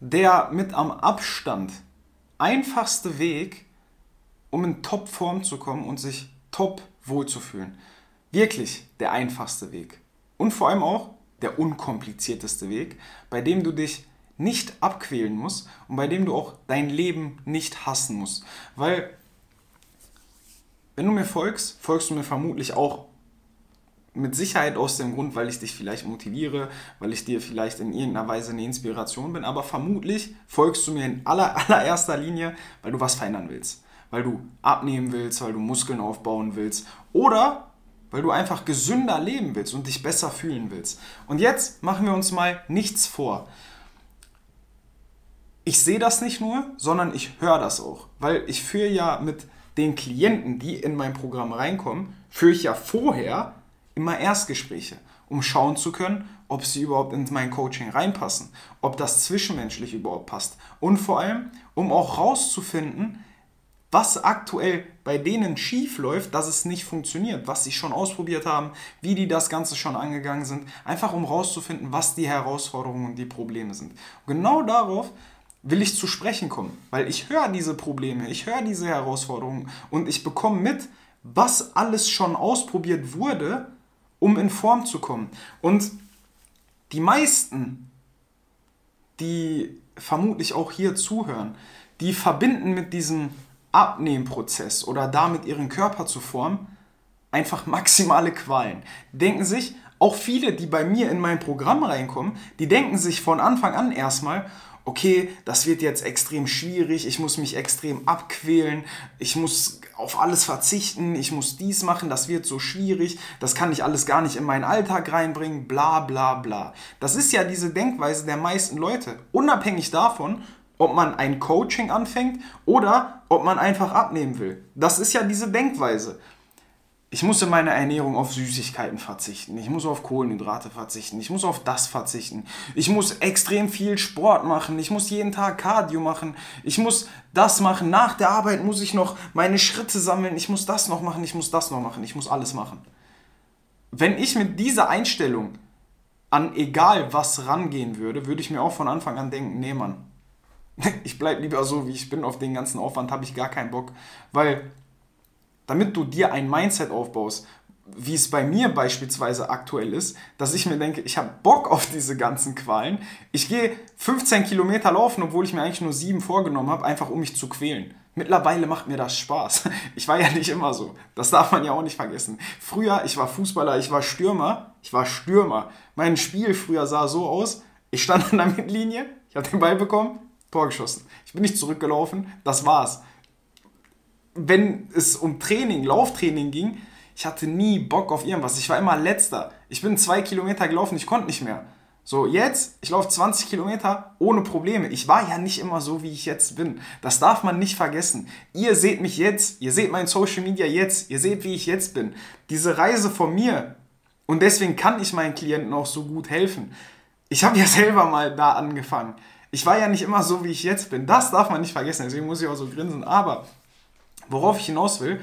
der mit am Abstand einfachste Weg, um in Top-Form zu kommen und sich top wohlzufühlen. Wirklich der einfachste Weg. Und vor allem auch der unkomplizierteste Weg, bei dem du dich nicht abquälen musst und bei dem du auch dein Leben nicht hassen musst. Weil, wenn du mir folgst, folgst du mir vermutlich auch mit Sicherheit aus dem Grund, weil ich dich vielleicht motiviere, weil ich dir vielleicht in irgendeiner Weise eine Inspiration bin, aber vermutlich folgst du mir in aller, allererster Linie, weil du was verändern willst. Weil du abnehmen willst, weil du Muskeln aufbauen willst oder weil du einfach gesünder leben willst und dich besser fühlen willst. Und jetzt machen wir uns mal nichts vor. Ich sehe das nicht nur, sondern ich höre das auch, weil ich führe ja mit den Klienten, die in mein Programm reinkommen, führe ich ja vorher immer Erstgespräche, um schauen zu können, ob sie überhaupt in mein Coaching reinpassen, ob das zwischenmenschlich überhaupt passt und vor allem, um auch rauszufinden, was aktuell bei denen schief läuft, dass es nicht funktioniert, was sie schon ausprobiert haben, wie die das Ganze schon angegangen sind, einfach um rauszufinden, was die Herausforderungen und die Probleme sind. Genau darauf will ich zu sprechen kommen, weil ich höre diese Probleme, ich höre diese Herausforderungen und ich bekomme mit, was alles schon ausprobiert wurde, um in Form zu kommen. Und die meisten, die vermutlich auch hier zuhören, die verbinden mit diesem Abnehmprozess oder damit ihren Körper zu formen, einfach maximale Qualen. Denken sich, auch viele, die bei mir in mein Programm reinkommen, die denken sich von Anfang an erstmal, okay, das wird jetzt extrem schwierig, ich muss mich extrem abquälen, ich muss auf alles verzichten, ich muss dies machen, das wird so schwierig, das kann ich alles gar nicht in meinen Alltag reinbringen, bla bla bla. Das ist ja diese Denkweise der meisten Leute, unabhängig davon, ob man ein Coaching anfängt oder ob man einfach abnehmen will. Das ist ja diese Denkweise. Ich muss in meiner Ernährung auf Süßigkeiten verzichten. Ich muss auf Kohlenhydrate verzichten. Ich muss auf das verzichten. Ich muss extrem viel Sport machen. Ich muss jeden Tag Cardio machen. Ich muss das machen. Nach der Arbeit muss ich noch meine Schritte sammeln. Ich muss das noch machen. Ich muss das noch machen. Ich muss alles machen. Wenn ich mit dieser Einstellung an egal was rangehen würde, würde ich mir auch von Anfang an denken, nee Mann, ich bleibe lieber so, wie ich bin, auf den ganzen Aufwand habe ich gar keinen Bock. Weil damit du dir ein Mindset aufbaust, wie es bei mir beispielsweise aktuell ist, dass ich mir denke, ich habe Bock auf diese ganzen Qualen. Ich gehe 15 Kilometer laufen, obwohl ich mir eigentlich nur sieben vorgenommen habe, einfach um mich zu quälen. Mittlerweile macht mir das Spaß. Ich war ja nicht immer so. Das darf man ja auch nicht vergessen. Früher, ich war Fußballer, ich war Stürmer. Ich war Stürmer. Mein Spiel früher sah so aus, ich stand an der Mittellinie, ich habe den Ball bekommen, Tor geschossen. Ich bin nicht zurückgelaufen, das war's. Wenn es um Training, Lauftraining ging, ich hatte nie Bock auf irgendwas. Ich war immer letzter. Ich bin zwei Kilometer gelaufen, ich konnte nicht mehr. So, jetzt, ich laufe 20 Kilometer ohne Probleme. Ich war ja nicht immer so, wie ich jetzt bin. Das darf man nicht vergessen. Ihr seht mich jetzt, ihr seht mein Social Media jetzt, ihr seht, wie ich jetzt bin. Diese Reise von mir. Und deswegen kann ich meinen Klienten auch so gut helfen. Ich habe ja selber mal da angefangen ich war ja nicht immer so, wie ich jetzt bin. Das darf man nicht vergessen, deswegen muss ich auch so grinsen. Aber worauf ich hinaus will,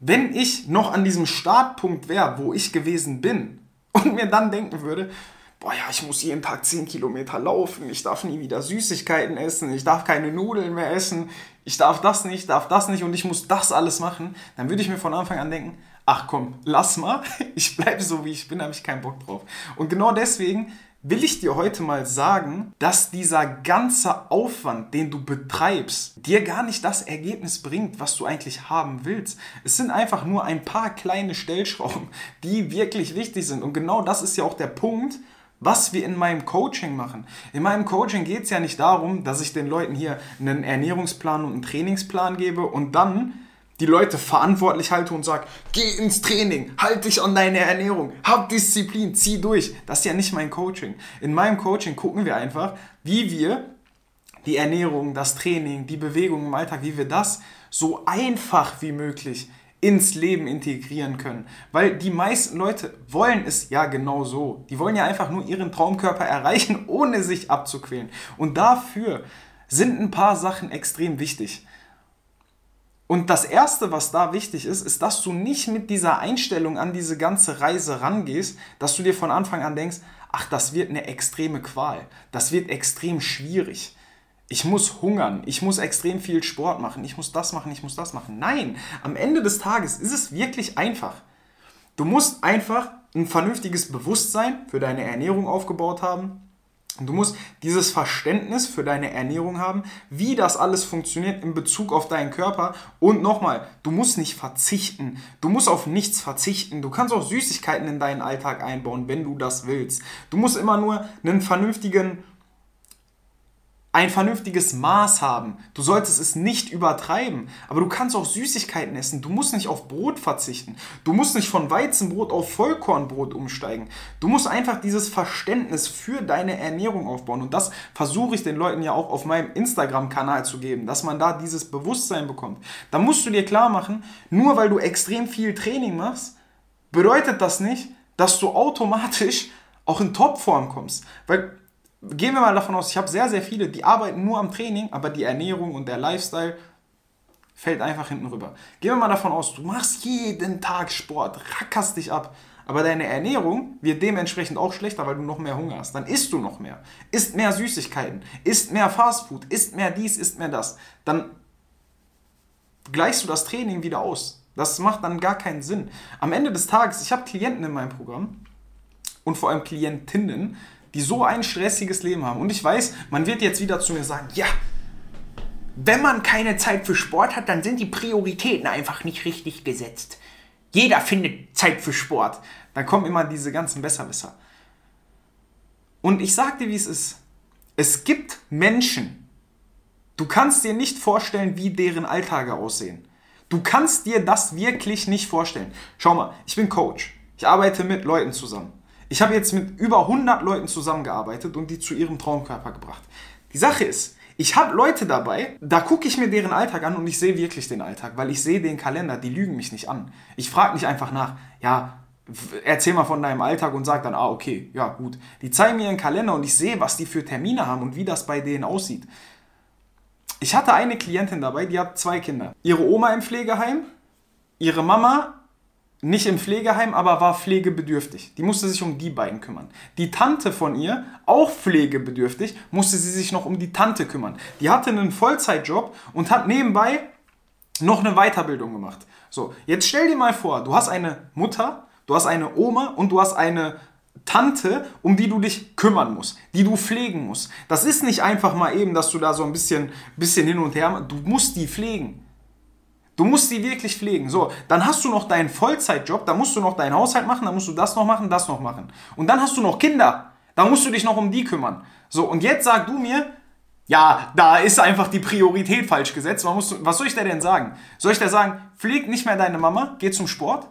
wenn ich noch an diesem Startpunkt wäre, wo ich gewesen bin und mir dann denken würde, boah ja, ich muss jeden Tag 10 Kilometer laufen, ich darf nie wieder Süßigkeiten essen, ich darf keine Nudeln mehr essen, ich darf das nicht, darf das nicht und ich muss das alles machen, dann würde ich mir von Anfang an denken, ach komm, lass mal, ich bleibe so wie ich bin, habe ich keinen Bock drauf. Und genau deswegen will ich dir heute mal sagen, dass dieser ganze Aufwand, den du betreibst, dir gar nicht das Ergebnis bringt, was du eigentlich haben willst. Es sind einfach nur ein paar kleine Stellschrauben, die wirklich wichtig sind. Und genau das ist ja auch der Punkt, was wir in meinem Coaching machen. In meinem Coaching geht es ja nicht darum, dass ich den Leuten hier einen Ernährungsplan und einen Trainingsplan gebe und dann die Leute verantwortlich halte und sage, geh ins Training, halt dich an deine Ernährung, hab Disziplin, zieh durch. Das ist ja nicht mein Coaching. In meinem Coaching gucken wir einfach, wie wir die Ernährung, das Training, die Bewegung im Alltag, wie wir das so einfach wie möglich ins Leben integrieren können. Weil die meisten Leute wollen es ja genau so. Die wollen ja einfach nur ihren Traumkörper erreichen, ohne sich abzuquälen. Und dafür sind ein paar Sachen extrem wichtig. Und das Erste, was da wichtig ist, ist, dass du nicht mit dieser Einstellung an diese ganze Reise rangehst, dass du dir von Anfang an denkst, ach, das wird eine extreme Qual, das wird extrem schwierig. Ich muss hungern, ich muss extrem viel Sport machen, ich muss das machen, ich muss das machen. Nein, am Ende des Tages ist es wirklich einfach. Du musst einfach ein vernünftiges Bewusstsein für deine Ernährung aufgebaut haben. Du musst dieses Verständnis für deine Ernährung haben, wie das alles funktioniert in Bezug auf deinen Körper. Und nochmal, du musst nicht verzichten. Du musst auf nichts verzichten. Du kannst auch Süßigkeiten in deinen Alltag einbauen, wenn du das willst. Du musst immer nur einen vernünftigen ein vernünftiges Maß haben. Du solltest es nicht übertreiben. Aber du kannst auch Süßigkeiten essen. Du musst nicht auf Brot verzichten. Du musst nicht von Weizenbrot auf Vollkornbrot umsteigen. Du musst einfach dieses Verständnis für deine Ernährung aufbauen. Und das versuche ich den Leuten ja auch auf meinem Instagram-Kanal zu geben, dass man da dieses Bewusstsein bekommt. Da musst du dir klar machen, nur weil du extrem viel Training machst, bedeutet das nicht, dass du automatisch auch in Topform kommst. Weil gehen wir mal davon aus, ich habe sehr, sehr viele, die arbeiten nur am Training, aber die Ernährung und der Lifestyle fällt einfach hinten rüber. Gehen wir mal davon aus, du machst jeden Tag Sport, rackerst dich ab, aber deine Ernährung wird dementsprechend auch schlechter, weil du noch mehr Hunger hast. Dann isst du noch mehr. Isst mehr Süßigkeiten, isst mehr Fastfood, isst mehr dies, isst mehr das. Dann gleichst du das Training wieder aus. Das macht dann gar keinen Sinn. Am Ende des Tages, ich habe Klienten in meinem Programm und vor allem Klientinnen, die so ein stressiges Leben haben. Und ich weiß, man wird jetzt wieder zu mir sagen, ja, wenn man keine Zeit für Sport hat, dann sind die Prioritäten einfach nicht richtig gesetzt. Jeder findet Zeit für Sport. Dann kommen immer diese ganzen Besserwisser. Und ich sag dir, wie es ist. Es gibt Menschen, du kannst dir nicht vorstellen, wie deren Alltage aussehen. Du kannst dir das wirklich nicht vorstellen. Schau mal, ich bin Coach. Ich arbeite mit Leuten zusammen. Ich habe jetzt mit über 100 Leuten zusammengearbeitet und die zu ihrem Traumkörper gebracht. Die Sache ist, ich habe Leute dabei, da gucke ich mir deren Alltag an und ich sehe wirklich den Alltag, weil ich sehe den Kalender, die lügen mich nicht an. Ich frage nicht einfach nach, ja, erzähl mal von deinem Alltag und sag dann, ah, okay, ja, gut. Die zeigen mir ihren Kalender und ich sehe, was die für Termine haben und wie das bei denen aussieht. Ich hatte eine Klientin dabei, die hat zwei Kinder. Ihre Oma im Pflegeheim, ihre Mama nicht im Pflegeheim, aber war pflegebedürftig. Die musste sich um die beiden kümmern. Die Tante von ihr, auch pflegebedürftig, musste sie sich noch um die Tante kümmern. Die hatte einen Vollzeitjob und hat nebenbei noch eine Weiterbildung gemacht. So, jetzt stell dir mal vor, du hast eine Mutter, du hast eine Oma und du hast eine Tante, um die du dich kümmern musst, die du pflegen musst. Das ist nicht einfach mal eben, dass du da so ein bisschen, bisschen hin und her, du musst die pflegen. Du musst die wirklich pflegen. So, dann hast du noch deinen Vollzeitjob, da musst du noch deinen Haushalt machen, dann musst du das noch machen, das noch machen. Und dann hast du noch Kinder, da musst du dich noch um die kümmern. So, und jetzt sag du mir, ja, da ist einfach die Priorität falsch gesetzt. Muss, was soll ich dir denn sagen? Soll ich dir sagen, pfleg nicht mehr deine Mama, geh zum Sport?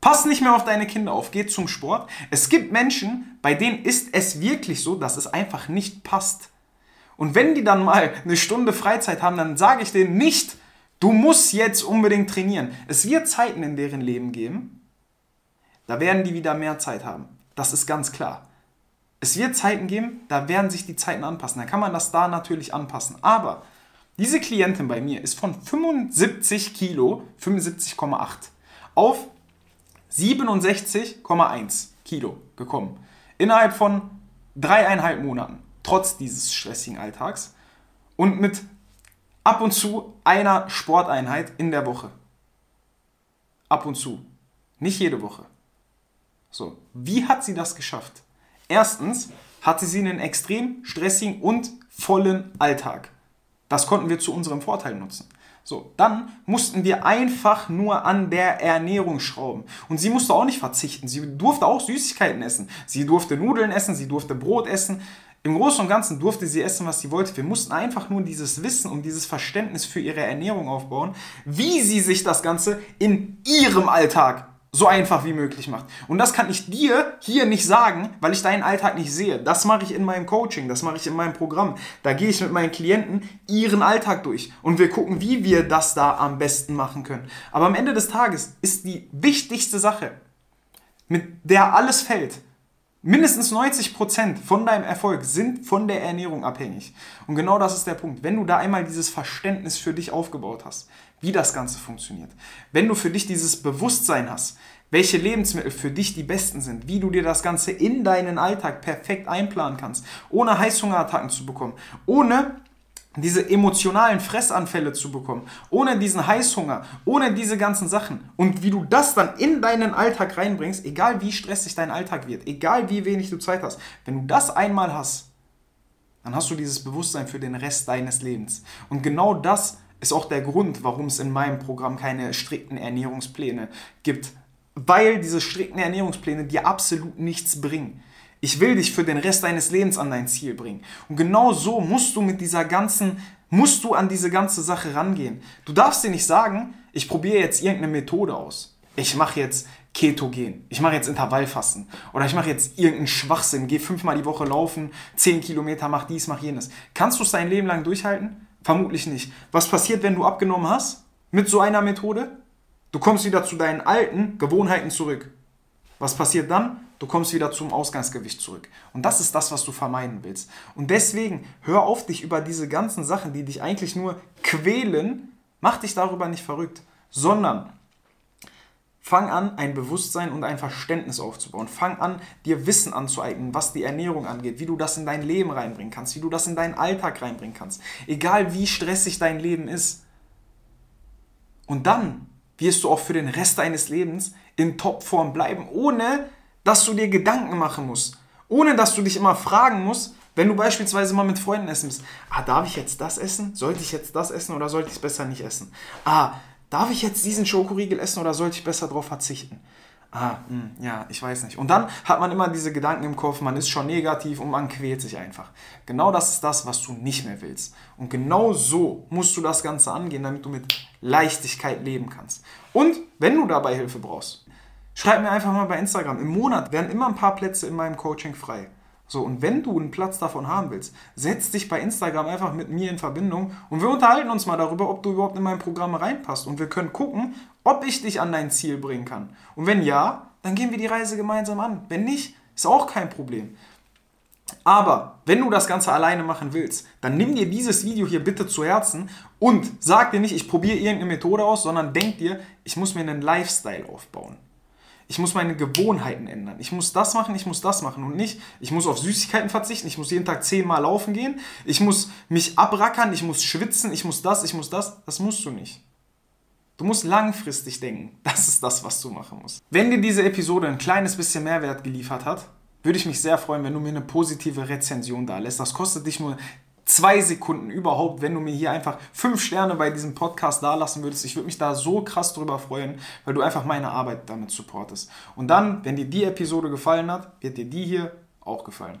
Pass nicht mehr auf deine Kinder auf, geh zum Sport. Es gibt Menschen, bei denen ist es wirklich so, dass es einfach nicht passt. Und wenn die dann mal eine Stunde Freizeit haben, dann sage ich denen nicht, Du musst jetzt unbedingt trainieren. Es wird Zeiten in deren Leben geben, da werden die wieder mehr Zeit haben. Das ist ganz klar. Es wird Zeiten geben, da werden sich die Zeiten anpassen. Da kann man das da natürlich anpassen. Aber diese Klientin bei mir ist von 75 Kilo, 75,8 auf 67,1 Kilo gekommen. Innerhalb von dreieinhalb Monaten, trotz dieses stressigen Alltags. Und mit ab und zu einer Sporteinheit in der Woche. Ab und zu. Nicht jede Woche. So, wie hat sie das geschafft? Erstens hatte sie einen extrem stressigen und vollen Alltag. Das konnten wir zu unserem Vorteil nutzen. So, dann mussten wir einfach nur an der Ernährung schrauben. Und sie musste auch nicht verzichten. Sie durfte auch Süßigkeiten essen. Sie durfte Nudeln essen, sie durfte Brot essen. Im Großen und Ganzen durfte sie essen, was sie wollte. Wir mussten einfach nur dieses Wissen und dieses Verständnis für ihre Ernährung aufbauen, wie sie sich das Ganze in ihrem Alltag so einfach wie möglich macht. Und das kann ich dir hier nicht sagen, weil ich deinen Alltag nicht sehe. Das mache ich in meinem Coaching, das mache ich in meinem Programm. Da gehe ich mit meinen Klienten ihren Alltag durch und wir gucken, wie wir das da am besten machen können. Aber am Ende des Tages ist die wichtigste Sache, mit der alles fällt, Mindestens 90% von deinem Erfolg sind von der Ernährung abhängig. Und genau das ist der Punkt. Wenn du da einmal dieses Verständnis für dich aufgebaut hast, wie das Ganze funktioniert, wenn du für dich dieses Bewusstsein hast, welche Lebensmittel für dich die besten sind, wie du dir das Ganze in deinen Alltag perfekt einplanen kannst, ohne Heißhungerattacken zu bekommen, ohne diese emotionalen Fressanfälle zu bekommen, ohne diesen Heißhunger, ohne diese ganzen Sachen und wie du das dann in deinen Alltag reinbringst, egal wie stressig dein Alltag wird, egal wie wenig du Zeit hast, wenn du das einmal hast, dann hast du dieses Bewusstsein für den Rest deines Lebens. Und genau das ist auch der Grund, warum es in meinem Programm keine strikten Ernährungspläne gibt, weil diese strikten Ernährungspläne dir absolut nichts bringen. Ich will dich für den Rest deines Lebens an dein Ziel bringen. Und genau so musst du mit dieser ganzen, musst du an diese ganze Sache rangehen. Du darfst dir nicht sagen, ich probiere jetzt irgendeine Methode aus. Ich mache jetzt Ketogen. Ich mache jetzt Intervallfasten. Oder ich mache jetzt irgendeinen Schwachsinn. Geh fünfmal die Woche laufen, zehn Kilometer, mach dies, mach jenes. Kannst du es dein Leben lang durchhalten? Vermutlich nicht. Was passiert, wenn du abgenommen hast? Mit so einer Methode? Du kommst wieder zu deinen alten Gewohnheiten zurück. Was passiert dann? Du kommst wieder zum Ausgangsgewicht zurück. Und das ist das, was du vermeiden willst. Und deswegen hör auf, dich über diese ganzen Sachen, die dich eigentlich nur quälen, mach dich darüber nicht verrückt, sondern fang an, ein Bewusstsein und ein Verständnis aufzubauen. Fang an, dir Wissen anzueignen, was die Ernährung angeht, wie du das in dein Leben reinbringen kannst, wie du das in deinen Alltag reinbringen kannst. Egal wie stressig dein Leben ist. Und dann wirst du auch für den Rest deines Lebens in Topform bleiben, ohne dass du dir Gedanken machen musst. Ohne dass du dich immer fragen musst, wenn du beispielsweise mal mit Freunden essen bist. Ah, darf ich jetzt das essen? Sollte ich jetzt das essen oder sollte ich es besser nicht essen? Ah, darf ich jetzt diesen Schokoriegel essen oder sollte ich besser darauf verzichten? Ah, mh, hm, ja, ich weiß nicht. Und dann hat man immer diese Gedanken im Kopf, man ist schon negativ und man quält sich einfach. Genau das ist das, was du nicht mehr willst. Und genau so musst du das Ganze angehen, damit du mit Leichtigkeit leben kannst. Und wenn du dabei Hilfe brauchst, schreib mir einfach mal bei Instagram. Im Monat werden immer ein paar Plätze in meinem Coaching frei. So, und wenn du einen Platz davon haben willst, setz dich bei Instagram einfach mit mir in Verbindung und wir unterhalten uns mal darüber, ob du überhaupt in mein Programm reinpasst. Und wir können gucken, ob ich dich an dein Ziel bringen kann. Und wenn ja, dann gehen wir die Reise gemeinsam an. Wenn nicht, ist auch kein Problem. Aber wenn du das Ganze alleine machen willst, dann nimm dir dieses Video hier bitte zu Herzen und sag dir nicht, ich probiere irgendeine Methode aus, sondern denk dir, ich muss mir einen Lifestyle aufbauen. Ich muss meine Gewohnheiten ändern. Ich muss das machen, ich muss das machen und nicht, ich muss auf Süßigkeiten verzichten, ich muss jeden Tag zehnmal laufen gehen, ich muss mich abrackern, ich muss schwitzen, ich muss das, ich muss das. Das musst du nicht. Du musst langfristig denken. Das ist das, was du machen musst. Wenn dir diese Episode ein kleines bisschen Mehrwert geliefert hat, würde ich mich sehr freuen, wenn du mir eine positive Rezension da lässt. Das kostet dich nur zwei Sekunden überhaupt, wenn du mir hier einfach fünf Sterne bei diesem Podcast dalassen würdest. Ich würde mich da so krass drüber freuen, weil du einfach meine Arbeit damit supportest. Und dann, wenn dir die Episode gefallen hat, wird dir die hier auch gefallen.